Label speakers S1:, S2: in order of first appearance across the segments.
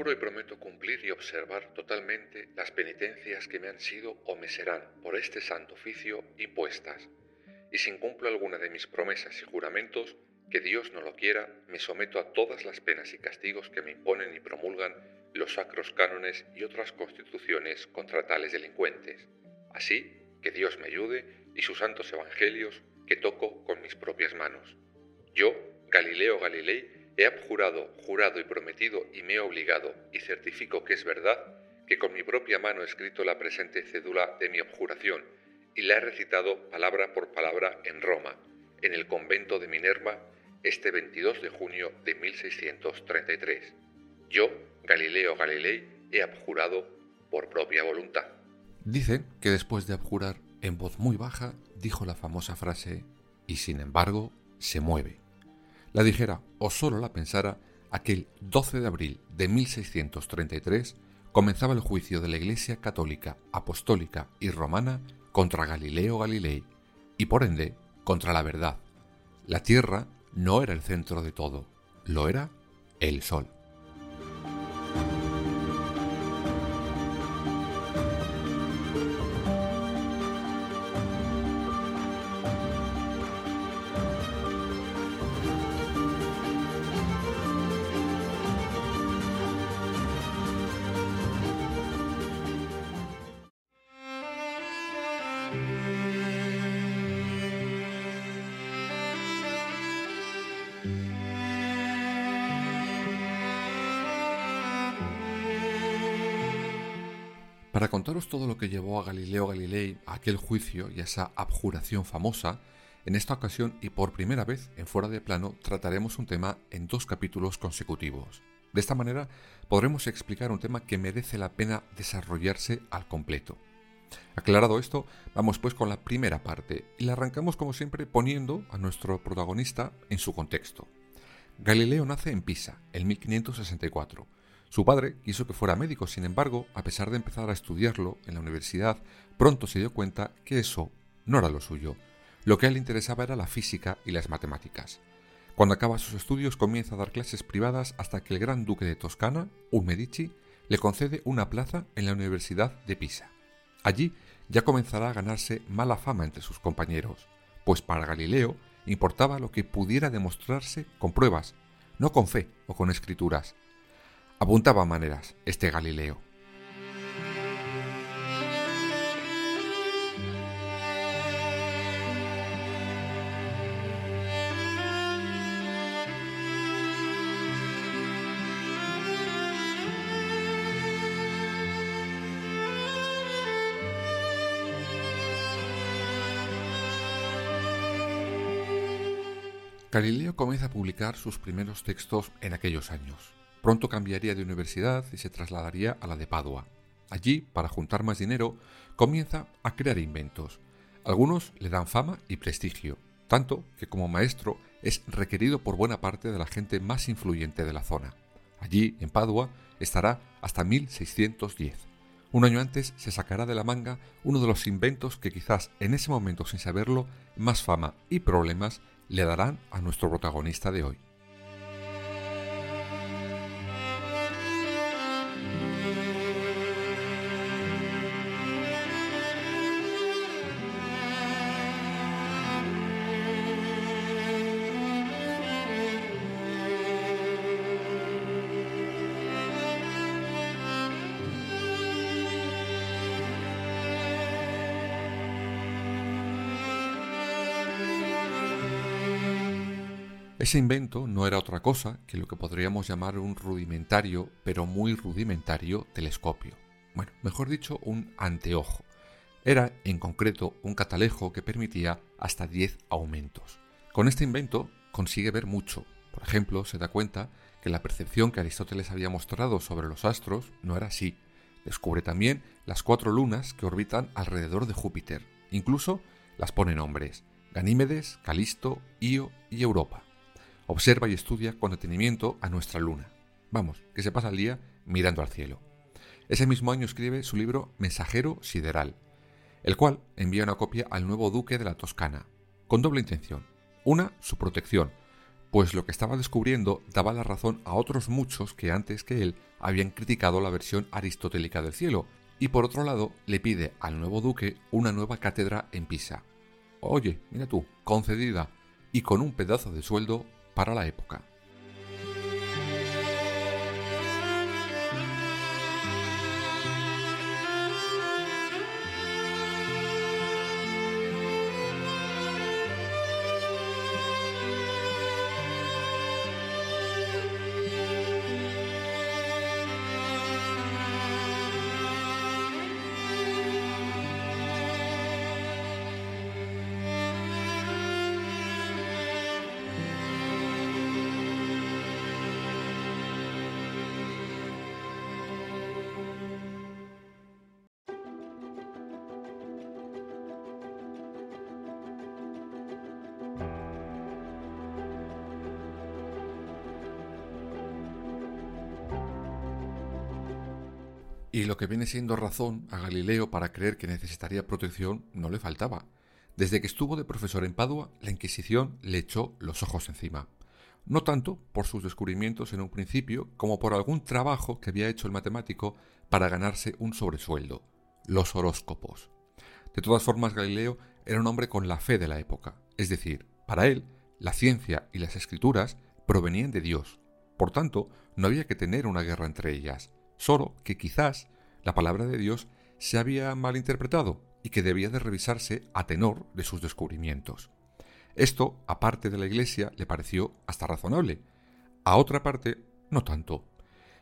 S1: Juro y prometo cumplir y observar totalmente las penitencias que me han sido o me serán por este santo oficio impuestas. Y si incumplo alguna de mis promesas y juramentos, que Dios no lo quiera, me someto a todas las penas y castigos que me imponen y promulgan los sacros cánones y otras constituciones contra tales delincuentes. Así, que Dios me ayude y sus santos evangelios que toco con mis propias manos. Yo, Galileo Galilei, He abjurado, jurado y prometido y me he obligado, y certifico que es verdad, que con mi propia mano he escrito la presente cédula de mi abjuración, y la he recitado palabra por palabra en Roma, en el convento de Minerva, este 22 de junio de 1633. Yo, Galileo Galilei, he abjurado por propia voluntad.
S2: Dicen que después de abjurar, en voz muy baja, dijo la famosa frase, y sin embargo, se mueve la dijera o solo la pensara, aquel 12 de abril de 1633 comenzaba el juicio de la Iglesia católica, apostólica y romana contra Galileo Galilei y por ende contra la verdad. La Tierra no era el centro de todo, lo era el Sol. Todo lo que llevó a Galileo Galilei a aquel juicio y a esa abjuración famosa, en esta ocasión y por primera vez en Fuera de Plano trataremos un tema en dos capítulos consecutivos. De esta manera podremos explicar un tema que merece la pena desarrollarse al completo. Aclarado esto, vamos pues con la primera parte y la arrancamos como siempre poniendo a nuestro protagonista en su contexto. Galileo nace en Pisa, en 1564 su padre quiso que fuera médico, sin embargo, a pesar de empezar a estudiarlo en la universidad, pronto se dio cuenta que eso no era lo suyo. Lo que a él le interesaba era la física y las matemáticas. Cuando acaba sus estudios comienza a dar clases privadas hasta que el gran duque de Toscana, un Medici, le concede una plaza en la Universidad de Pisa. Allí ya comenzará a ganarse mala fama entre sus compañeros, pues para Galileo importaba lo que pudiera demostrarse con pruebas, no con fe o con escrituras, Apuntaba maneras este Galileo. Galileo comienza a publicar sus primeros textos en aquellos años. Pronto cambiaría de universidad y se trasladaría a la de Padua. Allí, para juntar más dinero, comienza a crear inventos. Algunos le dan fama y prestigio, tanto que como maestro es requerido por buena parte de la gente más influyente de la zona. Allí, en Padua, estará hasta 1610. Un año antes se sacará de la manga uno de los inventos que quizás en ese momento sin saberlo, más fama y problemas le darán a nuestro protagonista de hoy. Ese invento no era otra cosa que lo que podríamos llamar un rudimentario, pero muy rudimentario, telescopio. Bueno, mejor dicho, un anteojo. Era, en concreto, un catalejo que permitía hasta 10 aumentos. Con este invento consigue ver mucho. Por ejemplo, se da cuenta que la percepción que Aristóteles había mostrado sobre los astros no era así. Descubre también las cuatro lunas que orbitan alrededor de Júpiter. Incluso las pone nombres. Ganímedes, Calisto, Io y Europa. Observa y estudia con detenimiento a nuestra luna. Vamos, que se pasa el día mirando al cielo. Ese mismo año escribe su libro Mensajero Sideral, el cual envía una copia al nuevo duque de la Toscana, con doble intención. Una, su protección, pues lo que estaba descubriendo daba la razón a otros muchos que antes que él habían criticado la versión aristotélica del cielo, y por otro lado le pide al nuevo duque una nueva cátedra en Pisa. Oye, mira tú, concedida, y con un pedazo de sueldo para la época. Y lo que viene siendo razón a Galileo para creer que necesitaría protección no le faltaba. Desde que estuvo de profesor en Padua, la Inquisición le echó los ojos encima. No tanto por sus descubrimientos en un principio, como por algún trabajo que había hecho el matemático para ganarse un sobresueldo, los horóscopos. De todas formas, Galileo era un hombre con la fe de la época, es decir, para él, la ciencia y las escrituras provenían de Dios. Por tanto, no había que tener una guerra entre ellas solo que quizás la palabra de Dios se había malinterpretado y que debía de revisarse a tenor de sus descubrimientos. Esto, aparte de la Iglesia, le pareció hasta razonable. A otra parte, no tanto.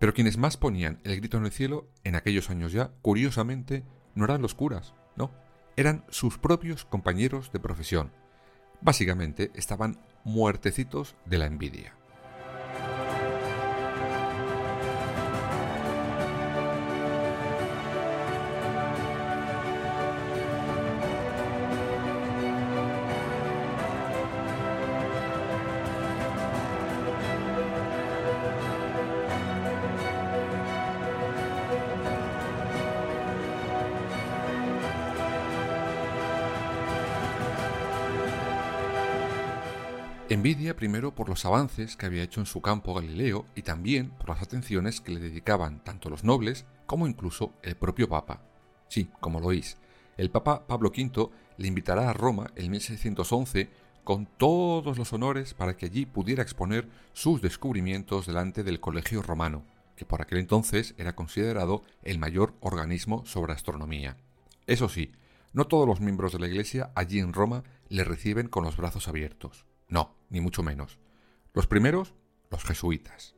S2: Pero quienes más ponían el grito en el cielo en aquellos años ya, curiosamente, no eran los curas, no, eran sus propios compañeros de profesión. Básicamente estaban muertecitos de la envidia. Envidia primero por los avances que había hecho en su campo Galileo y también por las atenciones que le dedicaban tanto los nobles como incluso el propio Papa. Sí, como lo oís, el Papa Pablo V le invitará a Roma en 1611 con todos los honores para que allí pudiera exponer sus descubrimientos delante del Colegio Romano, que por aquel entonces era considerado el mayor organismo sobre astronomía. Eso sí, no todos los miembros de la Iglesia allí en Roma le reciben con los brazos abiertos. No, ni mucho menos. Los primeros, los jesuitas.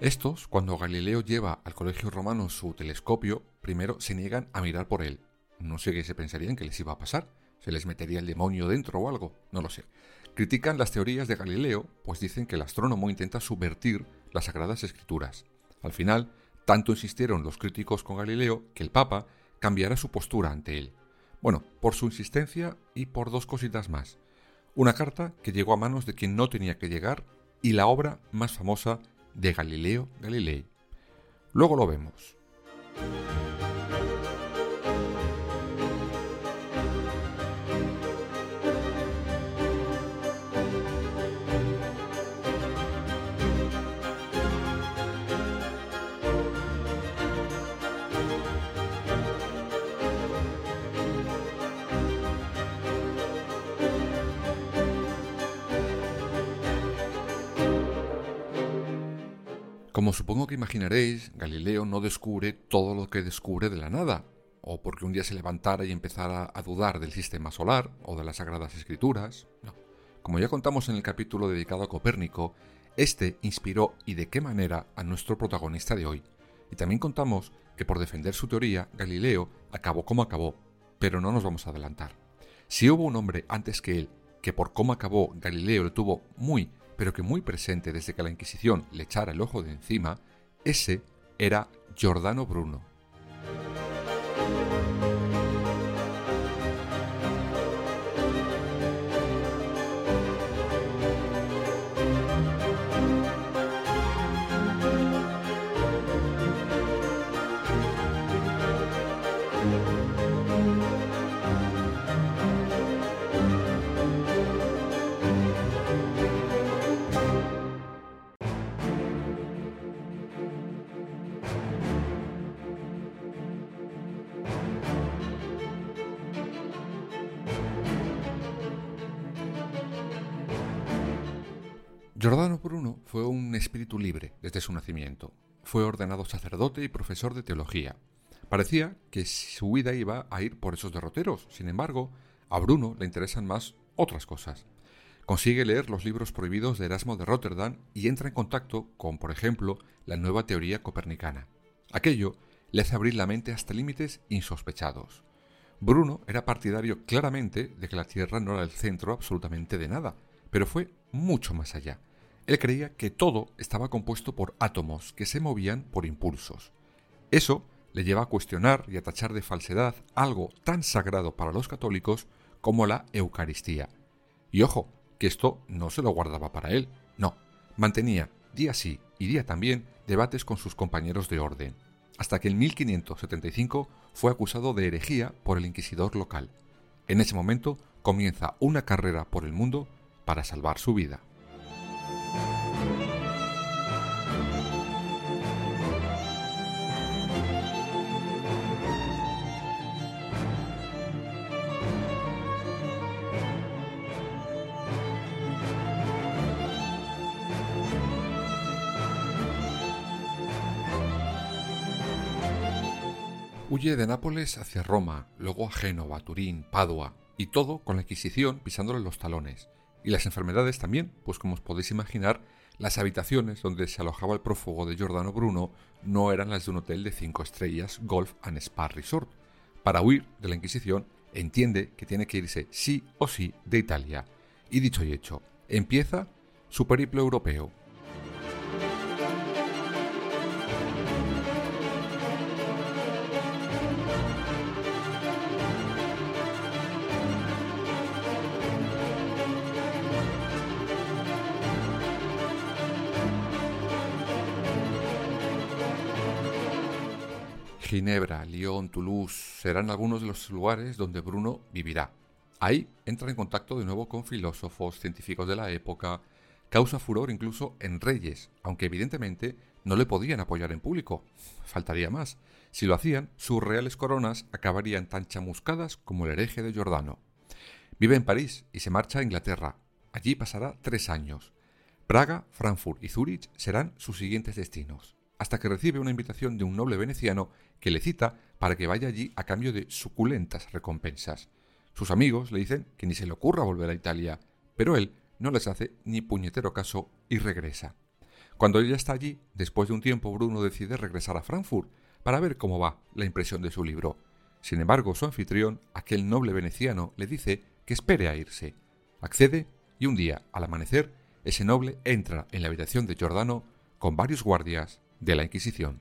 S2: Estos, cuando Galileo lleva al colegio romano su telescopio, primero se niegan a mirar por él. No sé qué se pensarían que les iba a pasar. ¿Se les metería el demonio dentro o algo? No lo sé. Critican las teorías de Galileo, pues dicen que el astrónomo intenta subvertir las sagradas escrituras. Al final, tanto insistieron los críticos con Galileo que el Papa cambiara su postura ante él. Bueno, por su insistencia y por dos cositas más. Una carta que llegó a manos de quien no tenía que llegar y la obra más famosa de Galileo Galilei. Luego lo vemos. Como supongo que imaginaréis, Galileo no descubre todo lo que descubre de la nada, o porque un día se levantara y empezara a dudar del sistema solar o de las sagradas escrituras. Como ya contamos en el capítulo dedicado a Copérnico, este inspiró y de qué manera a nuestro protagonista de hoy. Y también contamos que por defender su teoría, Galileo acabó como acabó, pero no nos vamos a adelantar. Si hubo un hombre antes que él, que por cómo acabó Galileo lo tuvo muy, pero que muy presente desde que la Inquisición le echara el ojo de encima, ese era Giordano Bruno. Giordano Bruno fue un espíritu libre desde su nacimiento. Fue ordenado sacerdote y profesor de teología. Parecía que su vida iba a ir por esos derroteros. Sin embargo, a Bruno le interesan más otras cosas. Consigue leer los libros prohibidos de Erasmo de Rotterdam y entra en contacto con, por ejemplo, la nueva teoría copernicana. Aquello le hace abrir la mente hasta límites insospechados. Bruno era partidario claramente de que la Tierra no era el centro absolutamente de nada, pero fue mucho más allá. Él creía que todo estaba compuesto por átomos que se movían por impulsos. Eso le lleva a cuestionar y a tachar de falsedad algo tan sagrado para los católicos como la Eucaristía. Y ojo, que esto no se lo guardaba para él, no, mantenía día sí y día también debates con sus compañeros de orden, hasta que en 1575 fue acusado de herejía por el inquisidor local. En ese momento comienza una carrera por el mundo para salvar su vida. Huye de Nápoles hacia Roma, luego a Génova, Turín, Padua, y todo con la Inquisición pisándole los talones. Y las enfermedades también, pues como os podéis imaginar, las habitaciones donde se alojaba el prófugo de Giordano Bruno no eran las de un hotel de cinco estrellas Golf and Spa Resort. Para huir de la Inquisición, entiende que tiene que irse sí o sí de Italia. Y dicho y hecho, empieza su periplo europeo, Ginebra, Lyon, Toulouse serán algunos de los lugares donde Bruno vivirá. Ahí entra en contacto de nuevo con filósofos, científicos de la época, causa furor incluso en reyes, aunque evidentemente no le podían apoyar en público. Faltaría más. Si lo hacían, sus reales coronas acabarían tan chamuscadas como el hereje de Giordano. Vive en París y se marcha a Inglaterra. Allí pasará tres años. Praga, Frankfurt y Zúrich serán sus siguientes destinos hasta que recibe una invitación de un noble veneciano que le cita para que vaya allí a cambio de suculentas recompensas. Sus amigos le dicen que ni se le ocurra volver a Italia, pero él no les hace ni puñetero caso y regresa. Cuando ella está allí, después de un tiempo Bruno decide regresar a Frankfurt para ver cómo va la impresión de su libro. Sin embargo, su anfitrión, aquel noble veneciano, le dice que espere a irse. Accede y un día, al amanecer, ese noble entra en la habitación de Giordano con varios guardias de la Inquisición.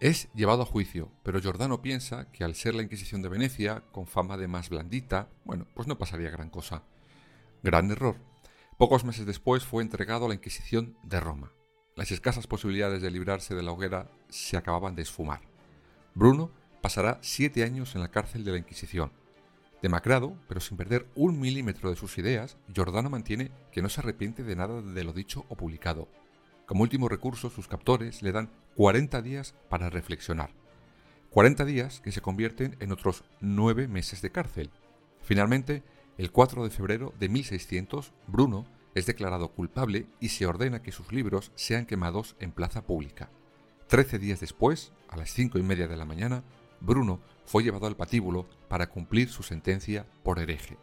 S2: Es llevado a juicio, pero Giordano piensa que al ser la Inquisición de Venecia, con fama de más blandita, bueno, pues no pasaría gran cosa. Gran error. Pocos meses después fue entregado a la Inquisición de Roma. Las escasas posibilidades de librarse de la hoguera se acababan de esfumar. Bruno pasará siete años en la cárcel de la Inquisición. Demacrado, pero sin perder un milímetro de sus ideas, Giordano mantiene que no se arrepiente de nada de lo dicho o publicado. Como último recurso, sus captores le dan 40 días para reflexionar. 40 días que se convierten en otros 9 meses de cárcel. Finalmente, el 4 de febrero de 1600, Bruno es declarado culpable y se ordena que sus libros sean quemados en plaza pública. Trece días después, a las cinco y media de la mañana, Bruno fue llevado al patíbulo para cumplir su sentencia por hereje.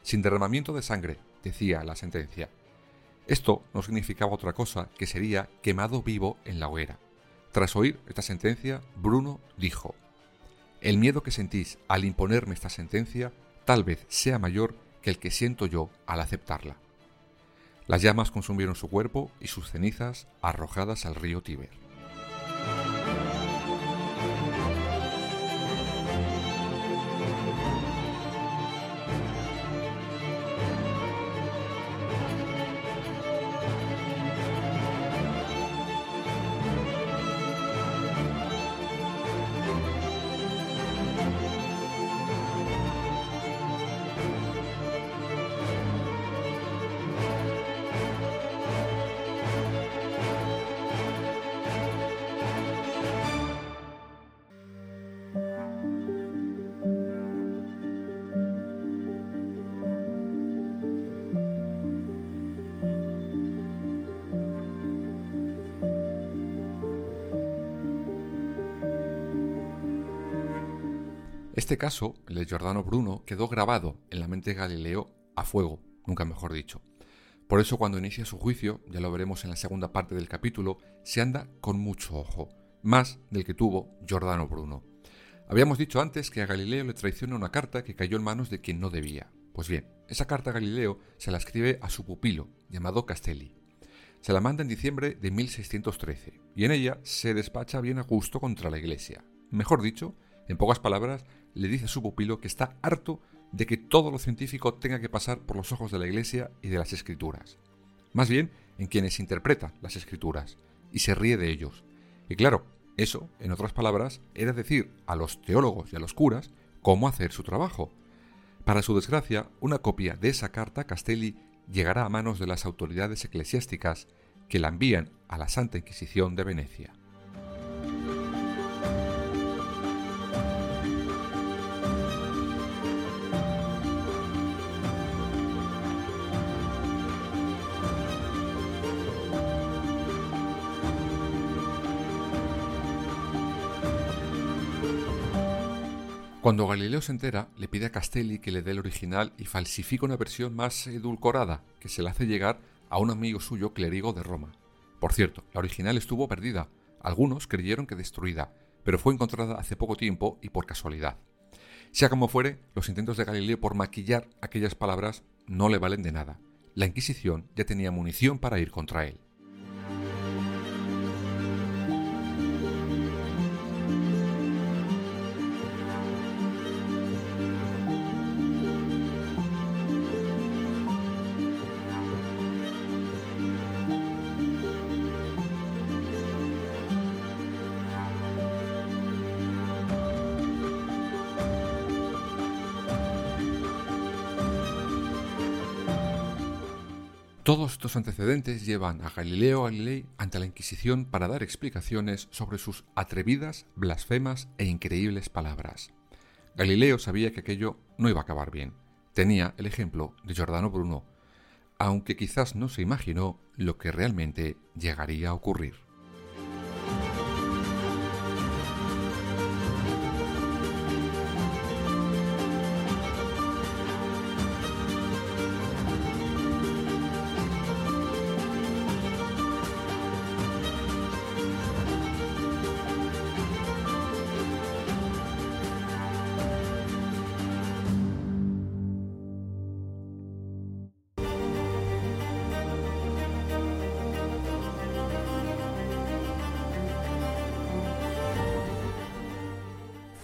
S2: Sin derramamiento de sangre, decía la sentencia. Esto no significaba otra cosa que sería quemado vivo en la hoguera. Tras oír esta sentencia, Bruno dijo, El miedo que sentís al imponerme esta sentencia tal vez sea mayor que el que siento yo al aceptarla. Las llamas consumieron su cuerpo y sus cenizas arrojadas al río Tíber. Este caso, el de Giordano Bruno, quedó grabado en la mente de Galileo a fuego, nunca mejor dicho. Por eso cuando inicia su juicio, ya lo veremos en la segunda parte del capítulo, se anda con mucho ojo, más del que tuvo Giordano Bruno. Habíamos dicho antes que a Galileo le traiciona una carta que cayó en manos de quien no debía. Pues bien, esa carta Galileo se la escribe a su pupilo, llamado Castelli. Se la manda en diciembre de 1613, y en ella se despacha bien a gusto contra la Iglesia. Mejor dicho, en pocas palabras, le dice a su pupilo que está harto de que todo lo científico tenga que pasar por los ojos de la Iglesia y de las Escrituras. Más bien, en quienes interpreta las Escrituras, y se ríe de ellos. Y claro, eso, en otras palabras, era decir a los teólogos y a los curas cómo hacer su trabajo. Para su desgracia, una copia de esa carta Castelli llegará a manos de las autoridades eclesiásticas que la envían a la Santa Inquisición de Venecia. Cuando Galileo se entera, le pide a Castelli que le dé el original y falsifica una versión más edulcorada que se le hace llegar a un amigo suyo clérigo de Roma. Por cierto, la original estuvo perdida. Algunos creyeron que destruida, pero fue encontrada hace poco tiempo y por casualidad. Sea como fuere, los intentos de Galileo por maquillar aquellas palabras no le valen de nada. La Inquisición ya tenía munición para ir contra él. Todos estos antecedentes llevan a Galileo Galilei ante la Inquisición para dar explicaciones sobre sus atrevidas, blasfemas e increíbles palabras. Galileo sabía que aquello no iba a acabar bien. Tenía el ejemplo de Giordano Bruno, aunque quizás no se imaginó lo que realmente llegaría a ocurrir.